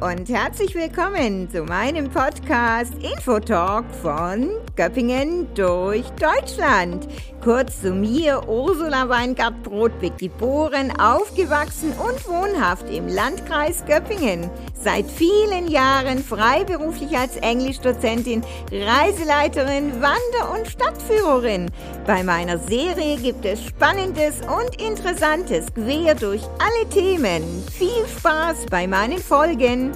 und herzlich willkommen zu meinem Podcast Infotalk von Göppingen durch Deutschland. Kurz zu mir, Ursula Weingart-Brodbeck, geboren, aufgewachsen und wohnhaft im Landkreis Göppingen. Seit vielen Jahren freiberuflich als Englischdozentin, Reiseleiterin, Wander- und Stadtführerin. Bei meiner Serie gibt es Spannendes und Interessantes quer durch alle Themen. Viel Spaß bei meinen Folgen.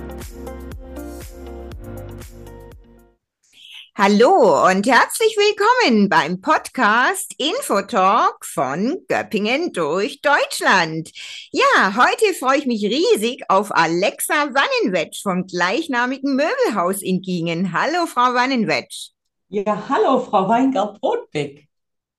Hallo und herzlich willkommen beim Podcast Infotalk von Göppingen durch Deutschland. Ja, heute freue ich mich riesig auf Alexa Wannenwetsch vom gleichnamigen Möbelhaus in Gingen. Hallo, Frau Wannenwetsch. Ja, hallo, Frau Weingart-Brotbeck.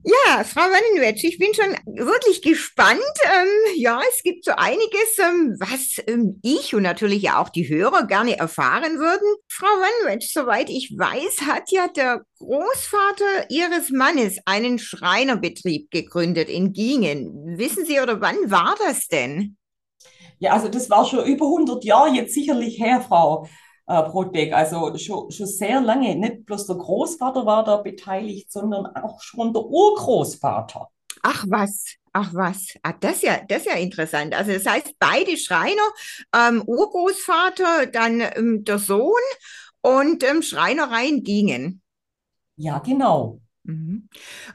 Ja, Frau Wannenwetsch, ich bin schon wirklich gespannt. Ähm, ja, es gibt so einiges, ähm, was ähm, ich und natürlich auch die Hörer gerne erfahren würden. Frau Wannenwetsch, soweit ich weiß, hat ja der Großvater Ihres Mannes einen Schreinerbetrieb gegründet in Gingen. Wissen Sie oder wann war das denn? Ja, also das war schon über 100 Jahre jetzt sicherlich her, Frau äh, Brotbeck. Also schon, schon sehr lange. Nicht bloß der Großvater war da beteiligt, sondern auch schon der Urgroßvater. Ach was, ach was. Ah, das ist ja, das ja interessant. Also das heißt, beide Schreiner, ähm, Urgroßvater, dann ähm, der Sohn und ähm, Schreinereien gingen. Ja, genau. Mhm.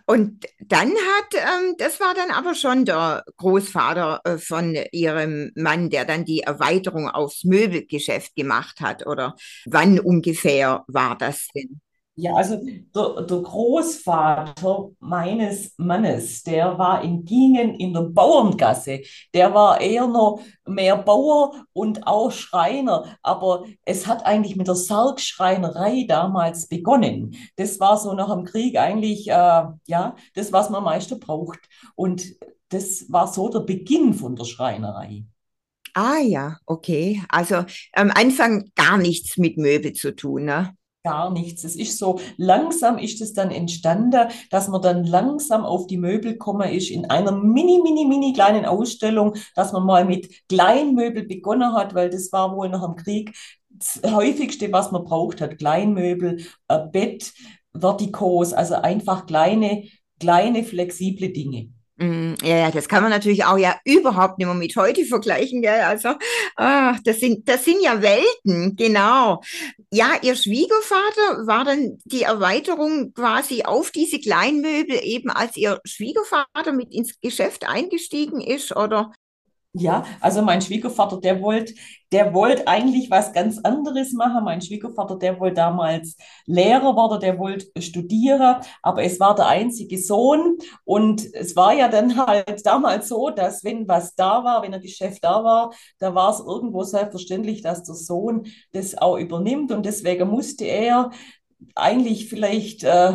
Und dann hat, ähm, das war dann aber schon der Großvater äh, von ihrem Mann, der dann die Erweiterung aufs Möbelgeschäft gemacht hat. Oder wann ungefähr war das denn? Ja, also der, der Großvater meines Mannes, der war in Gingen in der Bauerngasse. Der war eher noch mehr Bauer und auch Schreiner. Aber es hat eigentlich mit der Sargschreinerei damals begonnen. Das war so nach dem Krieg eigentlich, äh, ja, das, was man am meisten braucht. Und das war so der Beginn von der Schreinerei. Ah ja, okay. Also am Anfang gar nichts mit Möbel zu tun, ne? Gar nichts. Es ist so, langsam ist es dann entstanden, dass man dann langsam auf die Möbel gekommen ist in einer mini, mini, mini kleinen Ausstellung, dass man mal mit Kleinmöbel begonnen hat, weil das war wohl nach dem Krieg das häufigste, was man braucht hat. Kleinmöbel, Bett, Vertikos, also einfach kleine, kleine, flexible Dinge. Mm, ja, ja, das kann man natürlich auch ja überhaupt nicht mehr mit heute vergleichen, gell? Also, ah, das sind, das sind ja Welten, genau. Ja, Ihr Schwiegervater war dann die Erweiterung quasi auf diese Kleinmöbel eben, als Ihr Schwiegervater mit ins Geschäft eingestiegen ist, oder? Ja, also mein Schwiegervater, der wollte, der wollte eigentlich was ganz anderes machen. Mein Schwiegervater, der wollte damals Lehrer werden, der wollte studieren, aber es war der einzige Sohn und es war ja dann halt damals so, dass wenn was da war, wenn ein Geschäft da war, da war es irgendwo selbstverständlich, dass der Sohn das auch übernimmt und deswegen musste er eigentlich vielleicht äh,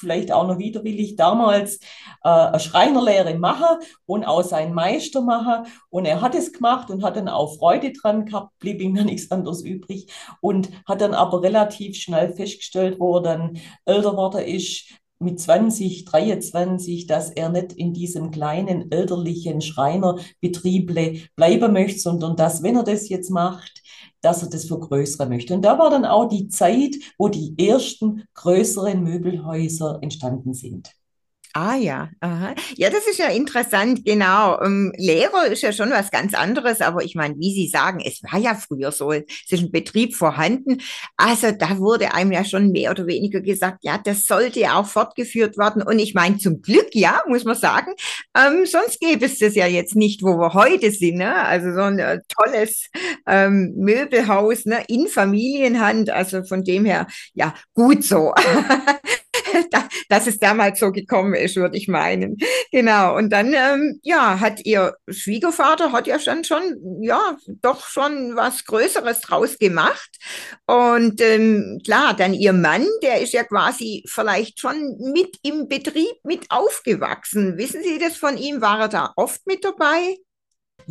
vielleicht auch noch widerwillig damals äh, eine Schreinerlehre machen und auch seinen Meister machen. Und er hat es gemacht und hat dann auch Freude dran gehabt, blieb ihm dann nichts anderes übrig und hat dann aber relativ schnell festgestellt, wo er dann älter geworden ist, mit 20, 23, dass er nicht in diesem kleinen elterlichen Schreinerbetrieb bleiben möchte, sondern dass, wenn er das jetzt macht, dass er das vergrößern möchte. Und da war dann auch die Zeit, wo die ersten größeren Möbelhäuser entstanden sind. Ah ja, aha. Ja, das ist ja interessant, genau. Ähm, Lehrer ist ja schon was ganz anderes, aber ich meine, wie Sie sagen, es war ja früher so, es ist ein Betrieb vorhanden. Also da wurde einem ja schon mehr oder weniger gesagt, ja, das sollte ja auch fortgeführt werden. Und ich meine, zum Glück, ja, muss man sagen, ähm, sonst gäbe es das ja jetzt nicht, wo wir heute sind. Ne? Also so ein äh, tolles ähm, Möbelhaus ne? in Familienhand. Also von dem her, ja, gut so. dass es damals so gekommen ist, würde ich meinen. Genau. Und dann, ähm, ja, hat ihr Schwiegervater hat ja schon schon, ja, doch schon was Größeres draus gemacht. Und ähm, klar, dann ihr Mann, der ist ja quasi vielleicht schon mit im Betrieb mit aufgewachsen. Wissen Sie das von ihm? War er da oft mit dabei?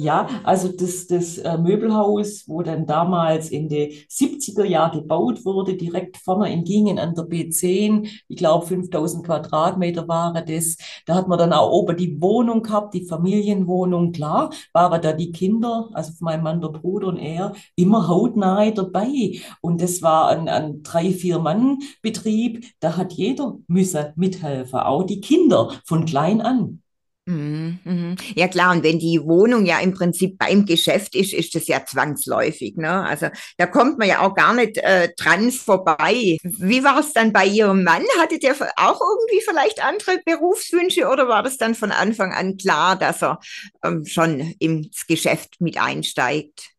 Ja, also das, das äh, Möbelhaus, wo dann damals in den 70er Jahren gebaut wurde, direkt vorne in Gingen an der B10, ich glaube 5000 Quadratmeter waren das. Da hat man dann auch oben die Wohnung gehabt, die Familienwohnung, klar, waren da die Kinder, also meinem Mann, der Bruder und er, immer hautnah dabei. Und das war ein, ein drei, vier Mann Betrieb, da hat jeder müssen mithelfen, auch die Kinder von klein an. Mhm, mhm. Ja klar, und wenn die Wohnung ja im Prinzip beim Geschäft ist, ist das ja zwangsläufig. Ne? Also da kommt man ja auch gar nicht äh, dran vorbei. Wie war es dann bei Ihrem Mann? Hatte der auch irgendwie vielleicht andere Berufswünsche oder war das dann von Anfang an klar, dass er ähm, schon ins Geschäft mit einsteigt?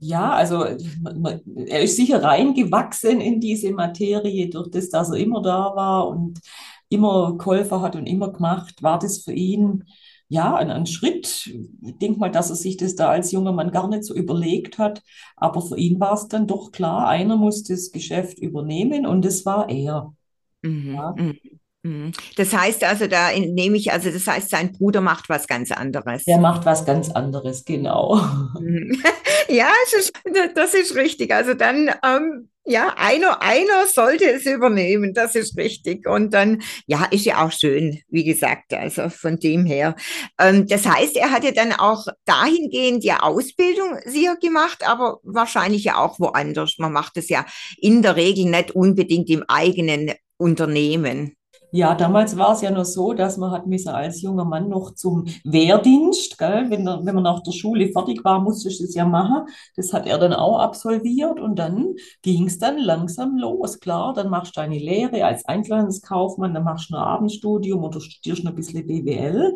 Ja, also er ist sicher reingewachsen in diese Materie durch das, dass er immer da war und immer geholfen hat und immer gemacht, war das für ihn ja ein, ein Schritt. Ich denke mal, dass er sich das da als junger Mann gar nicht so überlegt hat, aber für ihn war es dann doch klar, einer muss das Geschäft übernehmen und das war er. Mhm. Ja. Mhm. mhm. Das heißt also, da nehme ich, also das heißt, sein Bruder macht was ganz anderes. Der macht was ganz anderes, genau. Mhm. Ja, ist, das ist richtig. Also dann ähm, ja, einer, einer sollte es übernehmen, das ist richtig. Und dann, ja, ist ja auch schön, wie gesagt, also von dem her. Ähm, das heißt, er hatte dann auch dahingehend ja Ausbildung sicher gemacht, aber wahrscheinlich ja auch woanders. Man macht es ja in der Regel nicht unbedingt im eigenen Unternehmen. Ja, damals war es ja nur so, dass man hat müssen als junger Mann noch zum Wehrdienst, gell? Wenn, wenn man nach der Schule fertig war, musste ich das ja machen. Das hat er dann auch absolviert und dann ging es dann langsam los. Klar, dann machst du eine Lehre als Einzelhandelskaufmann, dann machst du ein Abendstudium oder studierst noch ein bisschen BWL.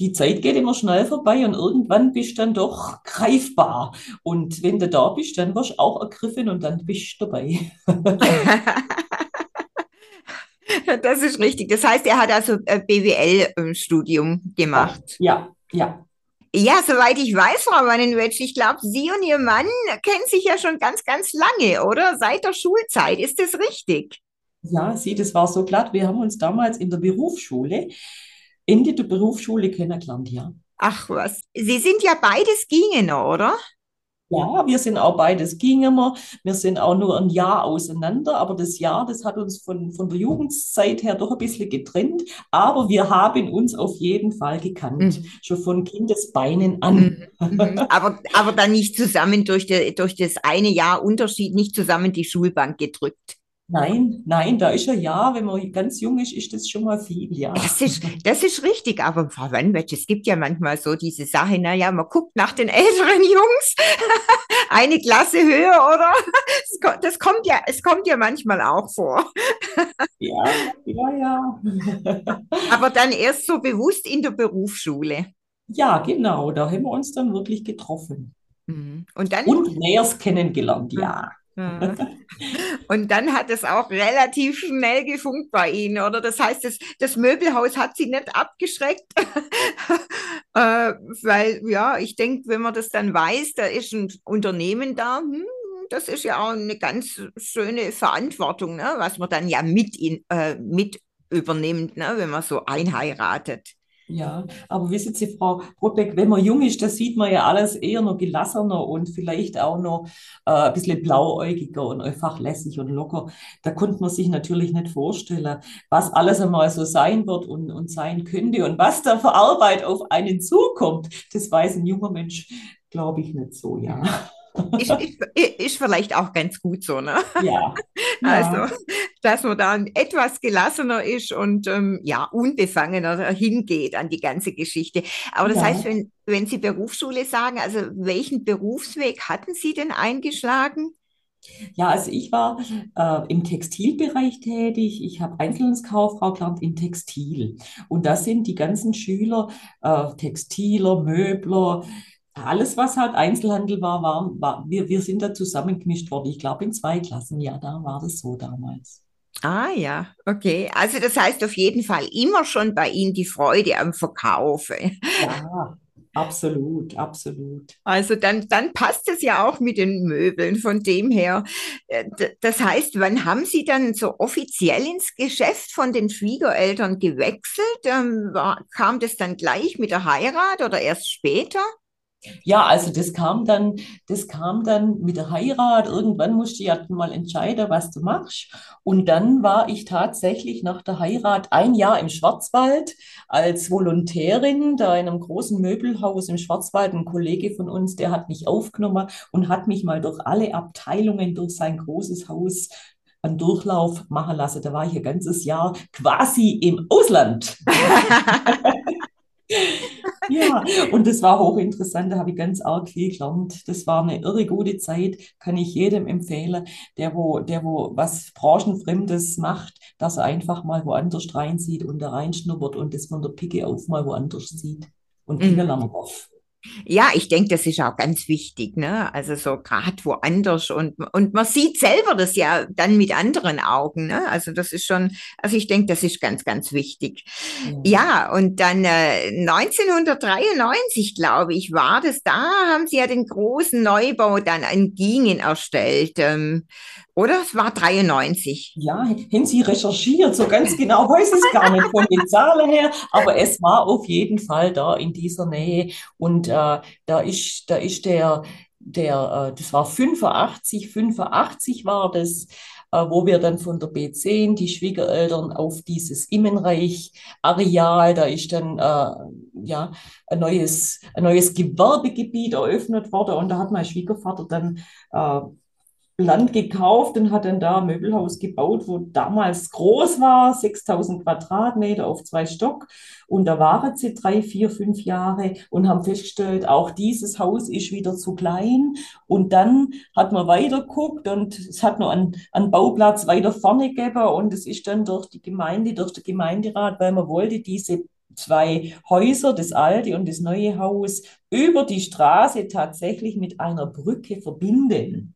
Die Zeit geht immer schnell vorbei und irgendwann bist du dann doch greifbar. Und wenn du da bist, dann wirst du auch ergriffen und dann bist du dabei. Das ist richtig. Das heißt, er hat also äh, BWL-Studium gemacht. Ja, ja. Ja, soweit ich weiß, Frau Wannenwetsch, ich glaube, Sie und Ihr Mann kennen sich ja schon ganz, ganz lange, oder? Seit der Schulzeit. Ist das richtig? Ja, Sie, das war so glatt. Wir haben uns damals in der Berufsschule, Ende der Berufsschule kennengelernt, ja. Ach was. Sie sind ja beides Gingener, oder? Ja, wir sind auch beides Gingemer. Wir sind auch nur ein Jahr auseinander, aber das Jahr, das hat uns von, von der Jugendzeit her doch ein bisschen getrennt. Aber wir haben uns auf jeden Fall gekannt, mhm. schon von Kindesbeinen an. Mhm. mhm. aber, aber dann nicht zusammen durch, die, durch das eine Jahr Unterschied, nicht zusammen die Schulbank gedrückt. Nein, nein, da ist er ja, wenn man ganz jung ist, ist das schon mal viel, ja. Das ist, das ist richtig, aber Frau Wannwetsch, es gibt ja manchmal so diese Sache, naja, man guckt nach den älteren Jungs, eine Klasse höher, oder? Das kommt ja, es kommt ja manchmal auch vor. Ja, ja, ja. Aber dann erst so bewusst in der Berufsschule. Ja, genau, da haben wir uns dann wirklich getroffen. Mhm. Und dann? Und näherst kennengelernt, ja. Und dann hat es auch relativ schnell gefunkt bei Ihnen, oder? Das heißt, das, das Möbelhaus hat Sie nicht abgeschreckt, äh, weil, ja, ich denke, wenn man das dann weiß, da ist ein Unternehmen da, hm, das ist ja auch eine ganz schöne Verantwortung, ne? was man dann ja mit, in, äh, mit übernimmt, ne? wenn man so einheiratet. Ja, aber wissen Sie, Frau Brotbeck, wenn man jung ist, da sieht man ja alles eher noch gelassener und vielleicht auch noch äh, ein bisschen blauäugiger und einfach lässig und locker. Da konnte man sich natürlich nicht vorstellen, was alles einmal so sein wird und, und sein könnte und was da für Arbeit auf einen zukommt. Das weiß ein junger Mensch, glaube ich, nicht so, ja. Ist, ist, ist, vielleicht auch ganz gut so, ne? Ja. Also, dass man da etwas gelassener ist und ähm, ja, unbefangener hingeht an die ganze Geschichte. Aber das ja. heißt, wenn, wenn Sie Berufsschule sagen, also welchen Berufsweg hatten Sie denn eingeschlagen? Ja, also ich war äh, im Textilbereich tätig. Ich habe Einzelhandelskauffrau gelernt in Textil. Und das sind die ganzen Schüler, äh, Textiler, Möbler, alles, was halt Einzelhandel war, war, war wir, wir sind da zusammengemischt worden. Ich glaube, in zwei Klassen, ja, da war das so damals. Ah ja, okay. Also das heißt auf jeden Fall immer schon bei Ihnen die Freude am Verkauf. Ja, absolut, absolut. Also dann, dann passt es ja auch mit den Möbeln von dem her. Äh, das heißt, wann haben Sie dann so offiziell ins Geschäft von den Schwiegereltern gewechselt? Ähm, kam das dann gleich mit der Heirat oder erst später? Ja, also das kam dann, das kam dann mit der Heirat. Irgendwann musste ich ja mal entscheiden, was du machst. Und dann war ich tatsächlich nach der Heirat ein Jahr im Schwarzwald als Volontärin, da in einem großen Möbelhaus im Schwarzwald. Ein Kollege von uns, der hat mich aufgenommen und hat mich mal durch alle Abteilungen, durch sein großes Haus einen Durchlauf machen lassen. Da war ich ein ganzes Jahr quasi im Ausland. Ja, und das war hochinteressant, da habe ich ganz arg viel gelernt. Das war eine irre gute Zeit, kann ich jedem empfehlen, der wo, der wo was Branchenfremdes macht, dass er einfach mal woanders reinsieht und da reinschnuppert und das von der Picke auf mal woanders sieht und kennenlernen mhm. darf. Ja, ich denke, das ist auch ganz wichtig, ne? Also so gerade woanders und, und man sieht selber das ja dann mit anderen Augen, ne? Also das ist schon, also ich denke, das ist ganz, ganz wichtig. Ja, ja und dann äh, 1993, glaube ich, war das, da haben sie ja den großen Neubau dann in Gingen erstellt. Ähm, oder? Es war 93. Ja, haben Sie recherchiert, so ganz genau weiß ich es gar nicht von den Zahlen her, aber es war auf jeden Fall da in dieser Nähe. Und äh, da ist, da ist der, der, äh, das war 85, 85 war das, äh, wo wir dann von der B10 die Schwiegereltern auf dieses Immenreich-Areal, da ist dann äh, ja ein neues, ein neues Gewerbegebiet eröffnet worden und da hat mein Schwiegervater dann äh, Land gekauft und hat dann da ein Möbelhaus gebaut, wo damals groß war, 6000 Quadratmeter auf zwei Stock. Und da waren sie drei, vier, fünf Jahre und haben festgestellt, auch dieses Haus ist wieder zu klein. Und dann hat man weiter geguckt und es hat noch einen, einen Bauplatz weiter vorne gegeben und es ist dann durch die Gemeinde, durch den Gemeinderat, weil man wollte diese zwei Häuser, das alte und das neue Haus, über die Straße tatsächlich mit einer Brücke verbinden.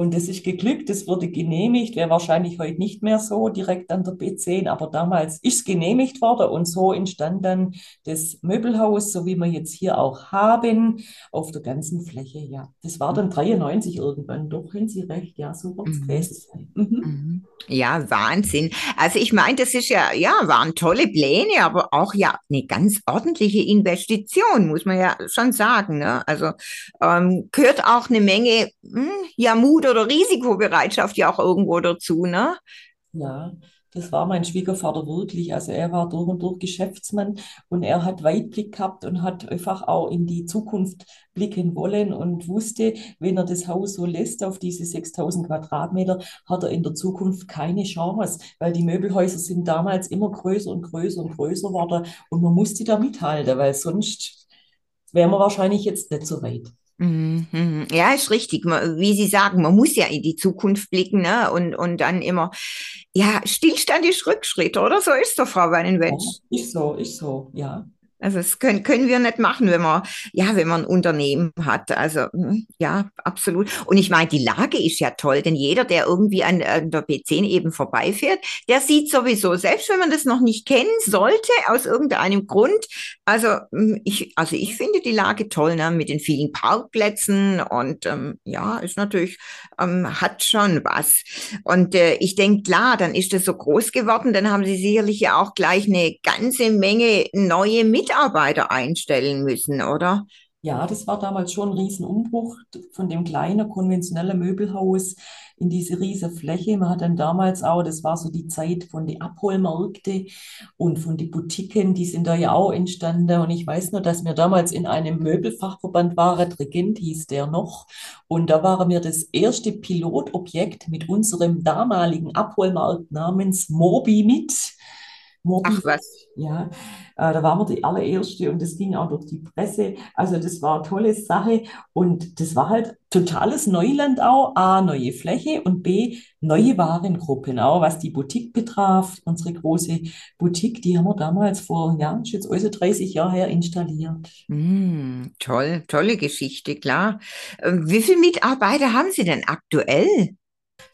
Und es ist geglückt, es wurde genehmigt, wäre wahrscheinlich heute nicht mehr so direkt an der B10, aber damals ist es genehmigt worden und so entstand dann das Möbelhaus, so wie wir jetzt hier auch haben, auf der ganzen Fläche. Ja, das war dann 93 irgendwann. Doch, haben Sie recht, ja, so wird es mhm. gewesen sein. Mhm. Mhm. Ja, Wahnsinn. Also ich meine, das ist ja, ja, waren tolle Pläne, aber auch ja eine ganz ordentliche Investition, muss man ja schon sagen. Ne? Also ähm, gehört auch eine Menge hm, ja, Mut oder Risikobereitschaft ja auch irgendwo dazu, ne? Ja, das war mein Schwiegervater wirklich. Also er war durch und durch Geschäftsmann und er hat Weitblick gehabt und hat einfach auch in die Zukunft blicken wollen und wusste, wenn er das Haus so lässt auf diese 6000 Quadratmeter, hat er in der Zukunft keine Chance, weil die Möbelhäuser sind damals immer größer und größer und größer geworden und man musste da mithalten, weil sonst wären wir wahrscheinlich jetzt nicht so weit. Mhm, mhm. Ja, ist richtig. Wie Sie sagen, man muss ja in die Zukunft blicken ne? und, und dann immer, ja, Stillstand ist Rückschritt, oder? So ist doch, Frau Weinenwetsch. Ja, ist so, ist so, ja. Also das können, können wir nicht machen, wenn man, ja, wenn man ein Unternehmen hat. Also hm, ja, absolut. Und ich meine, die Lage ist ja toll, denn jeder, der irgendwie an, an der B10 eben vorbeifährt, der sieht sowieso, selbst wenn man das noch nicht kennen sollte, aus irgendeinem Grund. Also hm, ich, also ich finde die Lage toll, ne, mit den vielen Parkplätzen und ähm, ja, ist natürlich, ähm, hat schon was. Und äh, ich denke, klar, dann ist das so groß geworden, dann haben sie sicherlich ja auch gleich eine ganze Menge neue Mitarbeiter Mitarbeiter einstellen müssen, oder? Ja, das war damals schon ein Riesenumbruch von dem kleinen konventionellen Möbelhaus in diese riesige Fläche. Man hat dann damals auch, das war so die Zeit von den Abholmärkte und von den Boutiquen, die sind da ja auch entstanden. Und ich weiß nur, dass wir damals in einem Möbelfachverband waren, Regent hieß der noch. Und da waren wir das erste Pilotobjekt mit unserem damaligen Abholmarkt namens Mobi mit. Mobi, Ach was. Ja, äh, da waren wir die allererste und das ging auch durch die Presse. Also das war eine tolle Sache und das war halt totales Neuland auch. A, neue Fläche und B, neue Warengruppen auch, was die Boutique betraf. Unsere große Boutique, die haben wir damals vor, ja, jetzt also 30 Jahre her installiert. Mm, toll, tolle Geschichte, klar. Ähm, wie viele Mitarbeiter haben Sie denn aktuell?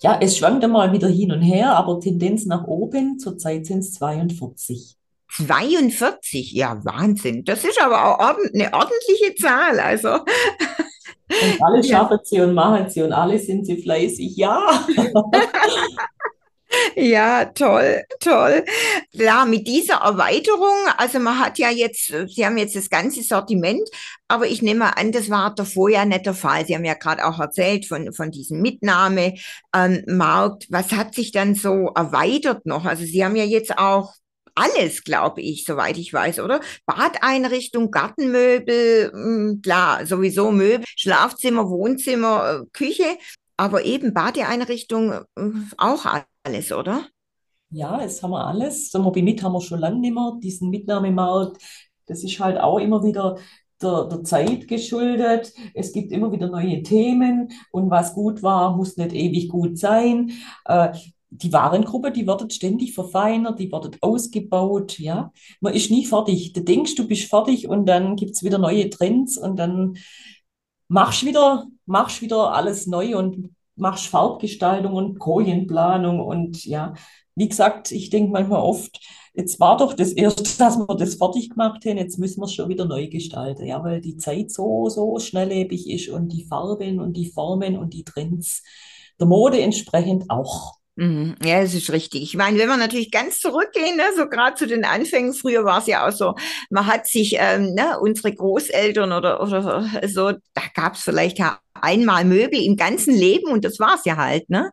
Ja, es schwankte mal wieder hin und her, aber Tendenz nach oben. Zurzeit sind es 42. 42, ja, Wahnsinn. Das ist aber auch eine ordentliche Zahl. Also. Und alle schaffen sie und machen sie und alle sind sie fleißig, ja. Ja, toll, toll. Ja, mit dieser Erweiterung, also man hat ja jetzt, Sie haben jetzt das ganze Sortiment, aber ich nehme an, das war davor ja nicht der Fall. Sie haben ja gerade auch erzählt von, von diesem Mitnahmemarkt. Ähm, Was hat sich dann so erweitert noch? Also Sie haben ja jetzt auch alles, glaube ich, soweit ich weiß, oder? Badeinrichtung, Gartenmöbel, hm, klar, sowieso Möbel, Schlafzimmer, Wohnzimmer, äh, Küche, aber eben Badeeinrichtung äh, auch alles, oder? Ja, jetzt haben wir alles. So Mobility haben wir schon lange nicht mehr. Diesen Mitnahmemarkt, das ist halt auch immer wieder der, der Zeit geschuldet. Es gibt immer wieder neue Themen und was gut war, muss nicht ewig gut sein. Äh, die Warengruppe, die wird ständig verfeinert, die wird ausgebaut, ja. Man ist nie fertig. Du denkst, du bist fertig und dann gibt es wieder neue Trends und dann machst wieder, machst wieder alles neu und machst Farbgestaltung und Kojenplanung und ja, wie gesagt, ich denke manchmal oft, jetzt war doch das erste, dass wir das fertig gemacht haben, jetzt müssen wir es schon wieder neu gestalten, ja, weil die Zeit so, so schnelllebig ist und die Farben und die Formen und die Trends der Mode entsprechend auch. Mhm. Ja, das ist richtig. Ich meine, wenn wir natürlich ganz zurückgehen, ne, so gerade zu den Anfängen, früher war es ja auch so, man hat sich, ähm, ne, unsere Großeltern oder, oder so, da gab es vielleicht ja einmal Möbel im ganzen Leben und das war es ja halt, ne?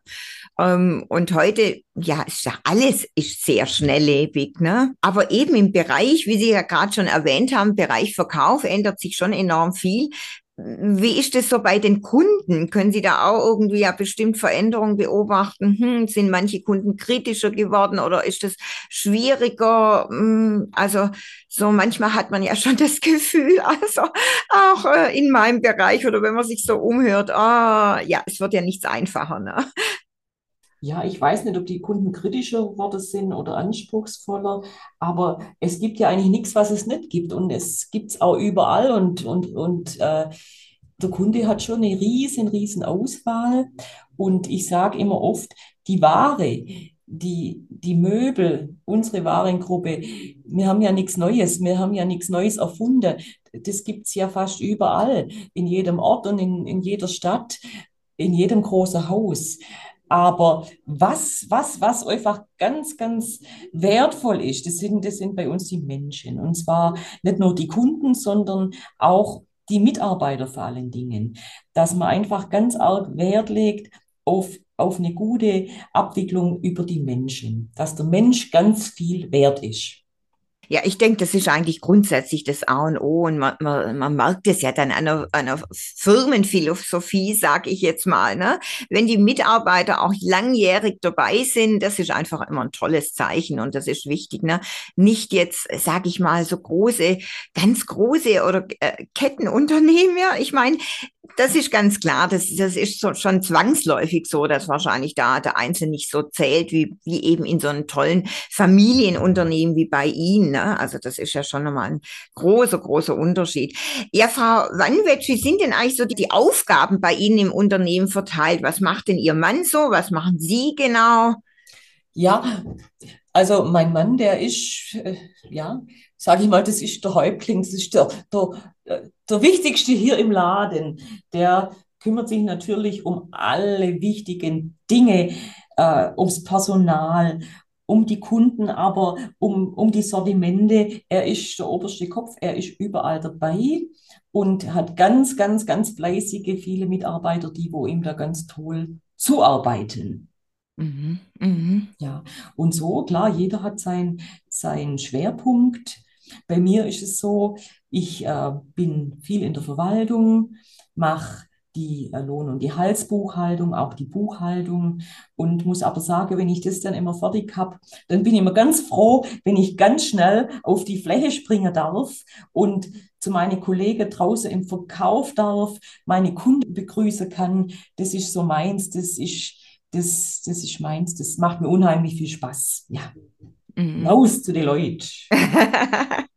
Ähm, und heute, ja, ist ja alles ist sehr schnelllebig, ne? Aber eben im Bereich, wie Sie ja gerade schon erwähnt haben, Bereich Verkauf ändert sich schon enorm viel. Wie ist es so bei den Kunden? Können Sie da auch irgendwie ja bestimmt Veränderungen beobachten? Hm, sind manche Kunden kritischer geworden oder ist es schwieriger? Hm, also so manchmal hat man ja schon das Gefühl, also auch äh, in meinem Bereich oder wenn man sich so umhört, ah, ja, es wird ja nichts einfacher. Ne? Ja, ich weiß nicht, ob die Kunden kritischer Worte sind oder anspruchsvoller, aber es gibt ja eigentlich nichts, was es nicht gibt. Und es gibt es auch überall. Und, und, und äh, der Kunde hat schon eine riesen, riesen Auswahl. Und ich sage immer oft, die Ware, die, die Möbel, unsere Warengruppe, wir haben ja nichts Neues, wir haben ja nichts Neues erfunden. Das gibt es ja fast überall, in jedem Ort und in, in jeder Stadt, in jedem großen Haus. Aber was, was, was einfach ganz, ganz wertvoll ist, das sind, das sind bei uns die Menschen. Und zwar nicht nur die Kunden, sondern auch die Mitarbeiter vor allen Dingen. Dass man einfach ganz arg Wert legt auf, auf eine gute Abwicklung über die Menschen. Dass der Mensch ganz viel wert ist. Ja, ich denke, das ist eigentlich grundsätzlich das A und O und man, man, man merkt es ja dann an einer, einer Firmenphilosophie, sage ich jetzt mal. Ne? Wenn die Mitarbeiter auch langjährig dabei sind, das ist einfach immer ein tolles Zeichen und das ist wichtig. Ne? Nicht jetzt, sage ich mal, so große, ganz große oder äh, Kettenunternehmen. Ja? Ich meine, das ist ganz klar, das, das ist so, schon zwangsläufig so, dass wahrscheinlich da der Einzelne nicht so zählt, wie, wie eben in so einem tollen Familienunternehmen wie bei Ihnen. Ne? Also das ist ja schon nochmal ein großer, großer Unterschied. Ja, Frau Wanwetsch, wie sind denn eigentlich so die, die Aufgaben bei Ihnen im Unternehmen verteilt? Was macht denn Ihr Mann so? Was machen Sie genau? Ja, also mein Mann, der ist, äh, ja, sage ich mal, das ist der Häuptling, das ist der, der, der Wichtigste hier im Laden. Der kümmert sich natürlich um alle wichtigen Dinge, äh, ums Personal, um die Kunden, aber um, um die Sortimente. Er ist der oberste Kopf, er ist überall dabei und hat ganz, ganz, ganz fleißige, viele Mitarbeiter, die wo ihm da ganz toll zuarbeiten. Mhm, mhm. Ja, und so, klar, jeder hat sein, seinen Schwerpunkt. Bei mir ist es so, ich äh, bin viel in der Verwaltung, mache die äh, Lohn- und Gehaltsbuchhaltung, auch die Buchhaltung und muss aber sagen, wenn ich das dann immer fertig habe, dann bin ich immer ganz froh, wenn ich ganz schnell auf die Fläche springen darf und zu meinen Kollegen draußen im Verkauf darf, meine Kunden begrüßen kann. Das ist so meins, das ist, das, das ist meins, das macht mir unheimlich viel Spaß. Ja. Mhm. Raus zu den Leuten.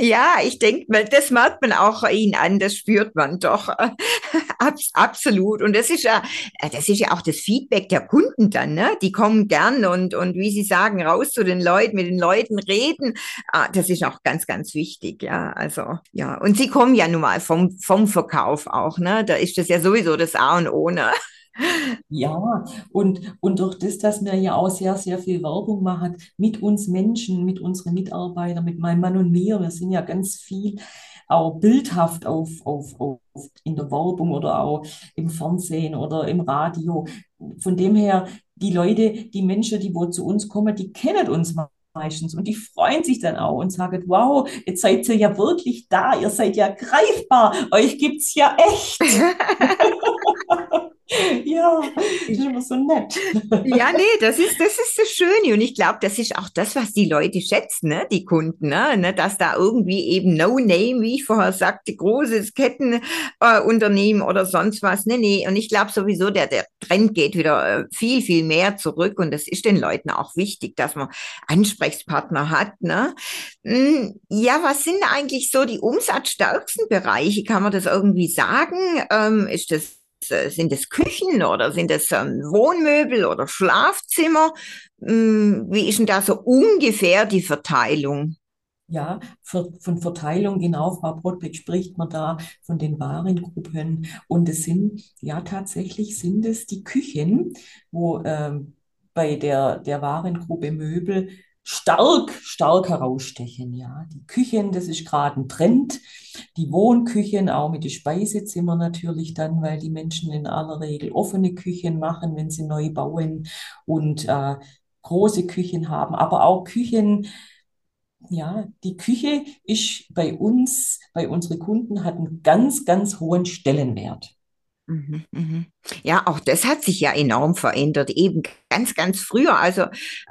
Ja, ich denke das merkt man auch ihn an, das spürt man doch. Abs absolut. Und das ist ja, das ist ja auch das Feedback der Kunden dann, ne? Die kommen gern und, und wie Sie sagen, raus zu den Leuten, mit den Leuten reden. Ah, das ist auch ganz, ganz wichtig, ja. Also, ja. Und Sie kommen ja nun mal vom, vom Verkauf auch, ne? Da ist das ja sowieso das A und O, ne? Ja, und, und durch das, dass wir ja auch sehr, sehr viel Werbung machen mit uns Menschen, mit unseren Mitarbeitern, mit meinem Mann und mir, wir sind ja ganz viel auch bildhaft auf, auf, auf in der Werbung oder auch im Fernsehen oder im Radio. Von dem her, die Leute, die Menschen, die wo zu uns kommen, die kennen uns meistens und die freuen sich dann auch und sagen, wow, jetzt seid ihr ja wirklich da, ihr seid ja greifbar, euch gibt's ja echt. Ja, das ist immer so nett. Ja, nee, das ist, das ist das Schöne. Und ich glaube, das ist auch das, was die Leute schätzen, ne? die Kunden, ne? ne dass da irgendwie eben No Name, wie ich vorher sagte, großes Kettenunternehmen äh, oder sonst was. Nee, nee. Und ich glaube sowieso, der, der Trend geht wieder äh, viel, viel mehr zurück. Und das ist den Leuten auch wichtig, dass man Ansprechpartner hat. Ne? Hm, ja, was sind eigentlich so die umsatzstärksten Bereiche? Kann man das irgendwie sagen? Ähm, ist das äh, sind es Küchen oder sind es ähm, Wohnmöbel oder Schlafzimmer? Hm, wie ist denn da so ungefähr die Verteilung? Ja, von Verteilung, genau, Frau Brodbeck spricht man da von den Warengruppen. Und es sind, ja, tatsächlich sind es die Küchen, wo ähm, bei der, der Warengruppe Möbel stark, stark herausstechen. Ja, die Küchen, das ist gerade ein Trend. Die Wohnküchen, auch mit den Speisezimmern natürlich dann, weil die Menschen in aller Regel offene Küchen machen, wenn sie neu bauen und äh, große Küchen haben, aber auch Küchen. Ja, die Küche ist bei uns, bei unseren Kunden, hat einen ganz, ganz hohen Stellenwert. Mhm, mhm. Ja, auch das hat sich ja enorm verändert. Eben ganz, ganz früher. Also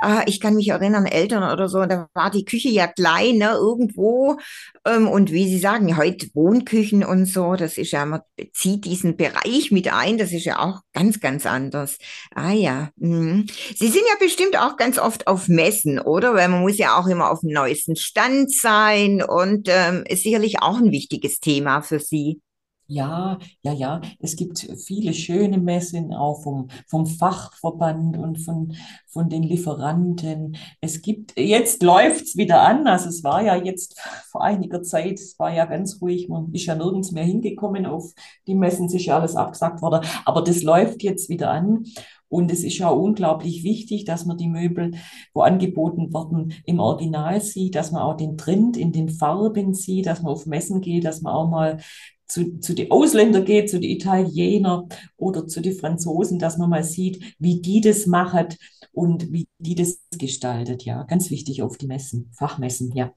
äh, ich kann mich erinnern, Eltern oder so, da war die Küche ja klein, ne, irgendwo. Ähm, und wie Sie sagen, heute Wohnküchen und so, das ist ja, man zieht diesen Bereich mit ein, das ist ja auch ganz, ganz anders. Ah ja. Mhm. Sie sind ja bestimmt auch ganz oft auf Messen, oder? Weil man muss ja auch immer auf dem neuesten Stand sein und ähm, ist sicherlich auch ein wichtiges Thema für Sie. Ja, ja, ja. Es gibt viele schöne Messen auch vom, vom Fachverband und von, von den Lieferanten. Es gibt, jetzt läuft's wieder an. Also es war ja jetzt vor einiger Zeit, es war ja ganz ruhig. Man ist ja nirgends mehr hingekommen auf die Messen, es ist ja alles abgesagt worden. Aber das läuft jetzt wieder an. Und es ist ja unglaublich wichtig, dass man die Möbel, wo angeboten werden, im Original sieht, dass man auch den Trend in den Farben sieht, dass man auf Messen geht, dass man auch mal zu, zu den Ausländern geht, zu den Italiener oder zu den Franzosen, dass man mal sieht, wie die das machen und wie die das gestaltet. Ja, ganz wichtig auf die Messen, Fachmessen, ja.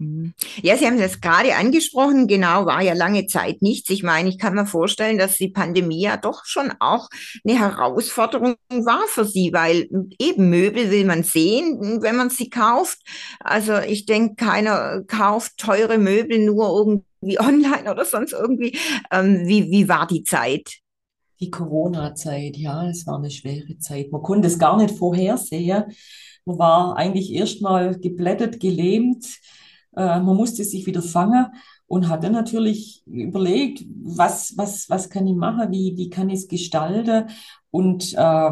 Mhm. Ja, Sie haben das gerade angesprochen, genau, war ja lange Zeit nichts. Ich meine, ich kann mir vorstellen, dass die Pandemie ja doch schon auch eine Herausforderung war für Sie, weil eben Möbel will man sehen, wenn man sie kauft. Also ich denke, keiner kauft teure Möbel nur irgendwie online oder sonst irgendwie. Ähm, wie, wie war die Zeit? Die Corona-Zeit, ja, es war eine schwere Zeit. Man konnte es gar nicht vorhersehen. Man war eigentlich erstmal geblättet, gelähmt äh, man musste sich wieder fangen und hat dann natürlich überlegt, was, was, was kann ich machen, wie, wie kann ich es gestalten. Und äh,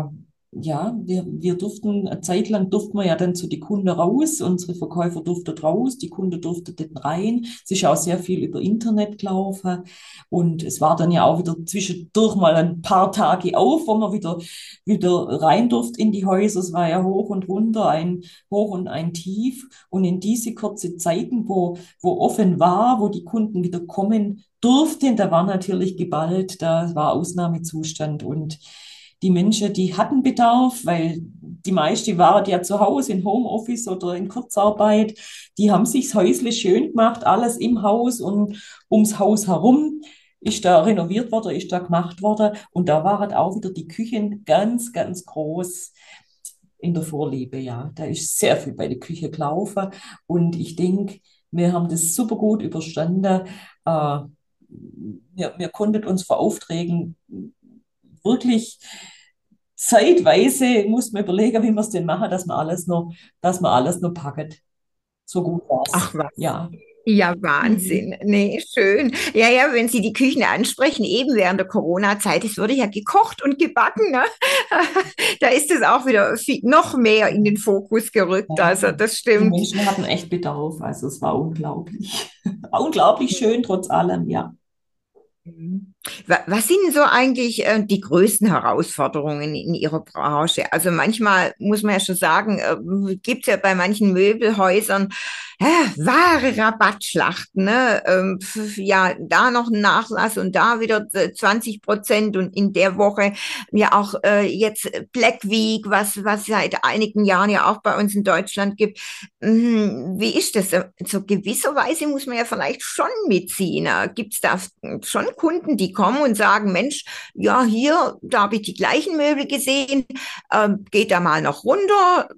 ja, wir, wir durften, eine Zeit lang durften wir ja dann zu den Kunden raus, unsere Verkäufer durften raus, die Kunden durften dann rein. Es ist auch sehr viel über Internet gelaufen und es war dann ja auch wieder zwischendurch mal ein paar Tage auf, wo man wieder, wieder rein durfte in die Häuser. Es war ja hoch und runter, ein Hoch und ein Tief und in diese kurze Zeiten, wo, wo offen war, wo die Kunden wieder kommen durften, da war natürlich geballt, da war Ausnahmezustand und die Menschen, die hatten Bedarf, weil die meisten waren ja zu Hause in Homeoffice oder in Kurzarbeit, die haben sich häuslich schön gemacht, alles im Haus und ums Haus herum ist da renoviert worden, ist da gemacht worden und da waren auch wieder die Küchen ganz, ganz groß in der Vorliebe, ja. Da ist sehr viel bei der Küche gelaufen und ich denke, wir haben das super gut überstanden. Äh, wir, wir konnten uns vor Aufträgen wirklich zeitweise muss man überlegen, wie man es denn machen, dass man alles noch, dass man alles noch packt. So gut war's. Ach was. Ja. Ja, Wahnsinn. Mhm. Nee, schön. Ja, ja, wenn Sie die Küchen ansprechen, eben während der Corona-Zeit, es wurde ja gekocht und gebacken, ne? da ist es auch wieder viel, noch mehr in den Fokus gerückt. Ja, also, das stimmt. Die Menschen hatten echt Bedarf. Also, es war unglaublich. unglaublich schön, trotz allem, ja. Mhm. Was sind so eigentlich äh, die größten Herausforderungen in Ihrer Branche? Also manchmal muss man ja schon sagen, äh, gibt es ja bei manchen Möbelhäusern äh, wahre Rabattschlachten. Ne? Ähm, ja, da noch ein Nachlass und da wieder 20 Prozent und in der Woche ja auch äh, jetzt Black Week, was was seit einigen Jahren ja auch bei uns in Deutschland gibt. Mhm. Wie ist das? So gewisserweise muss man ja vielleicht schon mitziehen. Gibt es da schon Kunden, die kommen und sagen, Mensch, ja, hier, da habe ich die gleichen Möbel gesehen, ähm, geht da mal noch runter.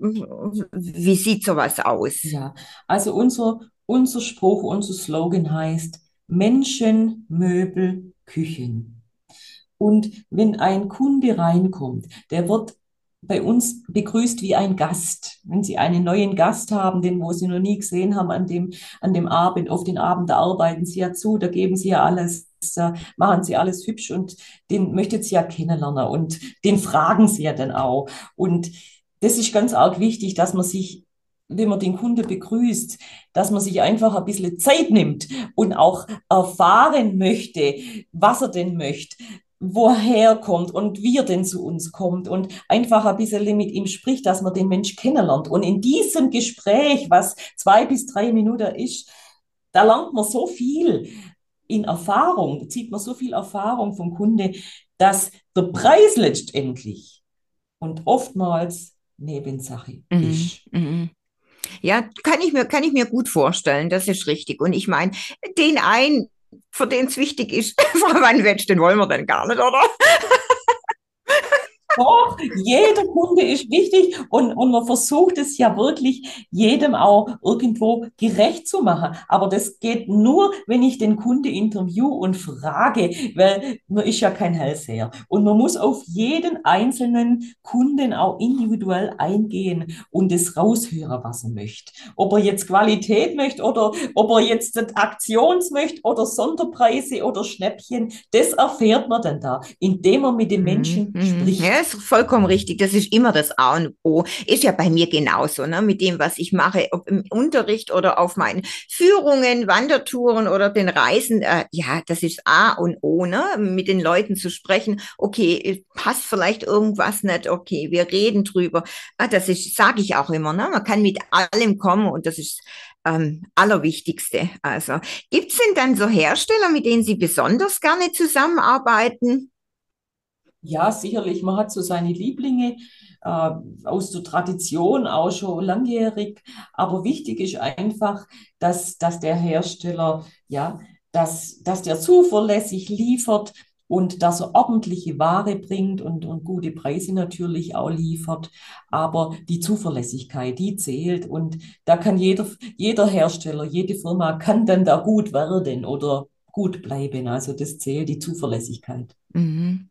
Wie sieht sowas aus? Ja, also unser, unser Spruch, unser Slogan heißt Menschen, Möbel, Küchen. Und wenn ein Kunde reinkommt, der wird bei uns begrüßt wie ein Gast. Wenn Sie einen neuen Gast haben, den wo Sie noch nie gesehen haben an dem, an dem Abend, auf den Abend, da arbeiten Sie ja zu, da geben Sie ja alles, da machen Sie alles hübsch und den möchtet Sie ja kennenlernen und den fragen Sie ja dann auch. Und das ist ganz arg wichtig, dass man sich wenn man den Kunde begrüßt, dass man sich einfach ein bisschen Zeit nimmt und auch erfahren möchte, was er denn möchte woher kommt und wie er denn zu uns kommt und einfach ein bisschen mit ihm spricht, dass man den Mensch kennenlernt. Und in diesem Gespräch, was zwei bis drei Minuten ist, da lernt man so viel in Erfahrung, zieht man so viel Erfahrung vom Kunde, dass der Preis letztendlich und oftmals Nebensache mhm. ist. Mhm. Ja, kann ich mir, kann ich mir gut vorstellen, das ist richtig. Und ich meine, den einen, für den es wichtig ist, Frau Wannwetsch, den wollen wir denn gar nicht, oder? Doch, jeder Kunde ist wichtig und, und man versucht es ja wirklich jedem auch irgendwo gerecht zu machen. Aber das geht nur, wenn ich den Kunde interview und frage, weil man ist ja kein Hellseher. Und man muss auf jeden einzelnen Kunden auch individuell eingehen und es raushören, was er möchte. Ob er jetzt Qualität möchte oder ob er jetzt Aktions möchte oder Sonderpreise oder Schnäppchen, das erfährt man dann da, indem man mit den Menschen mhm. spricht. Ja, ist vollkommen richtig. Das ist immer das A und O. Ist ja bei mir genauso, ne? mit dem, was ich mache, ob im Unterricht oder auf meinen Führungen, Wandertouren oder den Reisen. Äh, ja, das ist A und O, ne? mit den Leuten zu sprechen. Okay, passt vielleicht irgendwas nicht. Okay, wir reden drüber. Ah, das ist, sage ich auch immer. Ne? Man kann mit allem kommen und das ist ähm, Allerwichtigste. Also, gibt's denn dann so Hersteller, mit denen Sie besonders gerne zusammenarbeiten? Ja, sicherlich. Man hat so seine Lieblinge äh, aus der Tradition auch schon langjährig. Aber wichtig ist einfach, dass, dass der Hersteller, ja, dass, dass der zuverlässig liefert und dass er ordentliche Ware bringt und, und gute Preise natürlich auch liefert. Aber die Zuverlässigkeit, die zählt. Und da kann jeder, jeder Hersteller, jede Firma kann dann da gut werden oder gut bleiben. Also das zählt die Zuverlässigkeit. Mhm.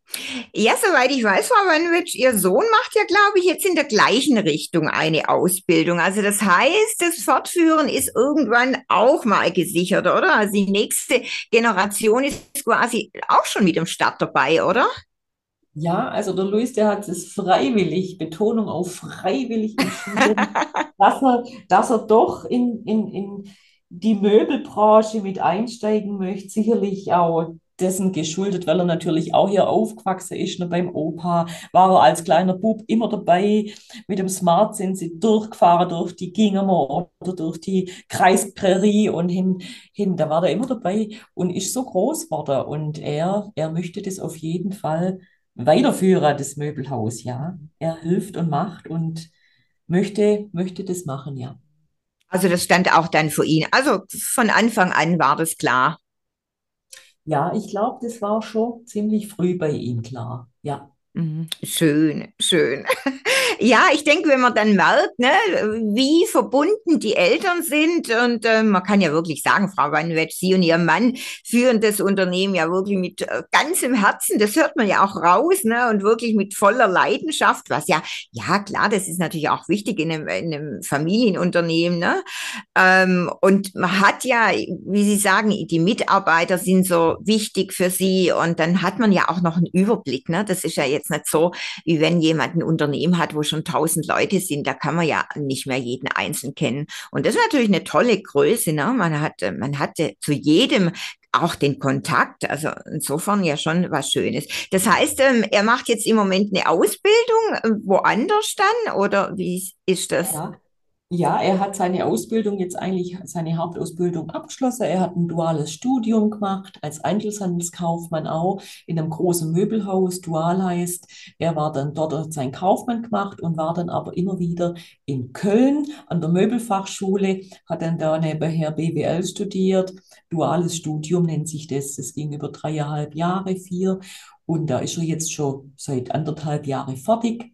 Ja, soweit ich weiß, Frau Wanwitsch, Ihr Sohn macht ja, glaube ich, jetzt in der gleichen Richtung eine Ausbildung. Also das heißt, das Fortführen ist irgendwann auch mal gesichert, oder? Also die nächste Generation ist quasi auch schon mit dem Start dabei, oder? Ja, also der Luis, der hat es freiwillig, Betonung auf freiwillig entschieden, dass er, dass er doch in, in, in die Möbelbranche mit einsteigen möchte. Sicherlich auch dessen geschuldet, weil er natürlich auch hier aufgewachsen ist. Ne, beim Opa war er als kleiner Bub immer dabei. Mit dem Smart sind sie durchgefahren durch die Gingermer oder durch die Kreisprärie und hin, hin. Da war er immer dabei und ist so groß geworden. Und er, er möchte das auf jeden Fall weiterführen, das Möbelhaus, ja. Er hilft und macht und möchte, möchte das machen, ja. Also das stand auch dann für ihn. Also von Anfang an war das klar. Ja, ich glaube, das war schon ziemlich früh bei ihm klar. Ja. Mhm. Schön, schön. Ja, ich denke, wenn man dann merkt, ne, wie verbunden die Eltern sind und äh, man kann ja wirklich sagen, Frau Wannwetsch, Sie und Ihr Mann führen das Unternehmen ja wirklich mit äh, ganzem Herzen, das hört man ja auch raus, ne, und wirklich mit voller Leidenschaft, was ja, ja klar, das ist natürlich auch wichtig in einem, in einem Familienunternehmen, ne, ähm, und man hat ja, wie Sie sagen, die Mitarbeiter sind so wichtig für Sie und dann hat man ja auch noch einen Überblick, ne, das ist ja jetzt nicht so, wie wenn jemand ein Unternehmen hat, wo schon tausend Leute sind, da kann man ja nicht mehr jeden einzeln kennen. Und das ist natürlich eine tolle Größe. Ne? Man hat, man hatte zu jedem auch den Kontakt. Also insofern ja schon was Schönes. Das heißt, ähm, er macht jetzt im Moment eine Ausbildung äh, woanders dann oder wie ist das? Ja. Ja, er hat seine Ausbildung jetzt eigentlich, seine Hauptausbildung abgeschlossen. Er hat ein duales Studium gemacht, als Einzelhandelskaufmann auch, in einem großen Möbelhaus. Dual heißt, er war dann dort, seinen Kaufmann gemacht und war dann aber immer wieder in Köln an der Möbelfachschule, hat dann da nebenher BWL studiert. Duales Studium nennt sich das. Das ging über dreieinhalb Jahre, vier. Und da ist er jetzt schon seit anderthalb Jahren fertig.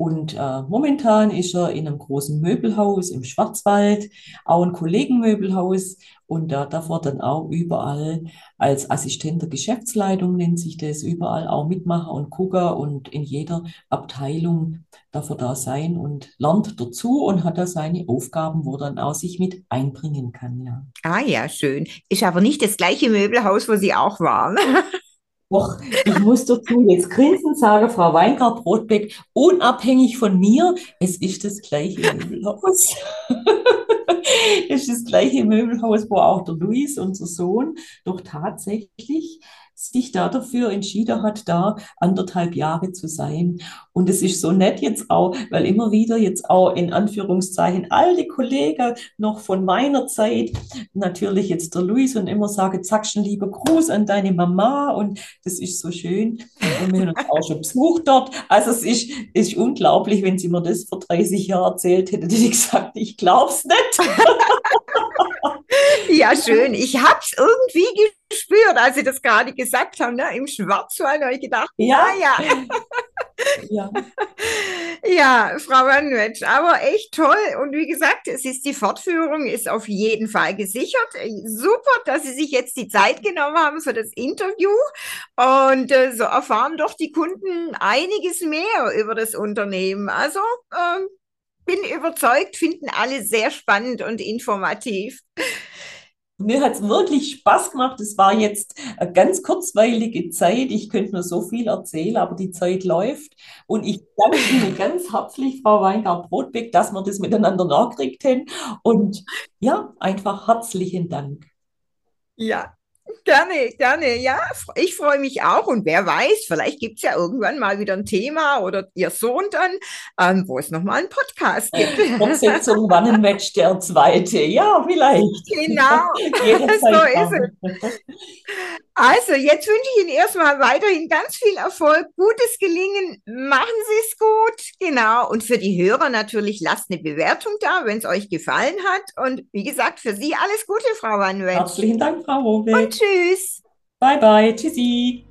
Und äh, momentan ist er in einem großen Möbelhaus im Schwarzwald, auch ein Kollegenmöbelhaus. Und da darf er dann auch überall als Assistent der Geschäftsleitung, nennt sich das, überall auch mitmachen und gucken. Und in jeder Abteilung darf er da sein und lernt dazu und hat da seine Aufgaben, wo er dann auch sich mit einbringen kann. Ja. Ah ja, schön. Ist aber nicht das gleiche Möbelhaus, wo Sie auch waren. Doch, ich muss dazu jetzt grinsend sagen, Frau Weingart-Brotbeck, unabhängig von mir, es ist das gleiche Möbelhaus. es ist das gleiche Möbelhaus, wo auch der Luis, unser Sohn, doch tatsächlich sich da dafür entschieden hat, da anderthalb Jahre zu sein. Und es ist so nett jetzt auch, weil immer wieder jetzt auch in Anführungszeichen alte Kollegen noch von meiner Zeit, natürlich jetzt der Luis und immer sagen, sag schon lieber Gruß an deine Mama und das ist so schön. Und wir haben uns auch schon besucht dort. Also es ist, ist unglaublich, wenn sie mir das vor 30 Jahren erzählt hätte, hätte ich gesagt, ich glaub's nicht. ja, schön. Ich hab's irgendwie gespürt, als Sie das gerade gesagt haben, ne? im Schwarzwald habe ich gedacht, ja, ja. Ja, ja Frau Wanwetsch, aber echt toll. Und wie gesagt, es ist die Fortführung, ist auf jeden Fall gesichert. Super, dass Sie sich jetzt die Zeit genommen haben für das Interview. Und äh, so erfahren doch die Kunden einiges mehr über das Unternehmen. Also äh, bin überzeugt, finden alle sehr spannend und informativ. Mir hat es wirklich Spaß gemacht. Es war jetzt eine ganz kurzweilige Zeit. Ich könnte nur so viel erzählen, aber die Zeit läuft. Und ich danke Ihnen ganz herzlich, Frau Weingart-Brotbeck, dass wir das miteinander nachgekriegt haben. Und ja, einfach herzlichen Dank. Ja, Gerne, gerne. Ja, ich freue mich auch. Und wer weiß, vielleicht gibt es ja irgendwann mal wieder ein Thema oder Ihr Sohn dann, ähm, wo es nochmal einen Podcast gibt. Fortsetzung, wann ein Match der zweite. Ja, vielleicht. Genau, so ist es. Also, jetzt wünsche ich Ihnen erstmal weiterhin ganz viel Erfolg, gutes Gelingen. Machen Sie es gut. Genau. Und für die Hörer natürlich lasst eine Bewertung da, wenn es euch gefallen hat. Und wie gesagt, für Sie alles Gute, Frau Van Herzlichen Dank, Frau Rowe. Und tschüss. Bye, bye. Tschüssi.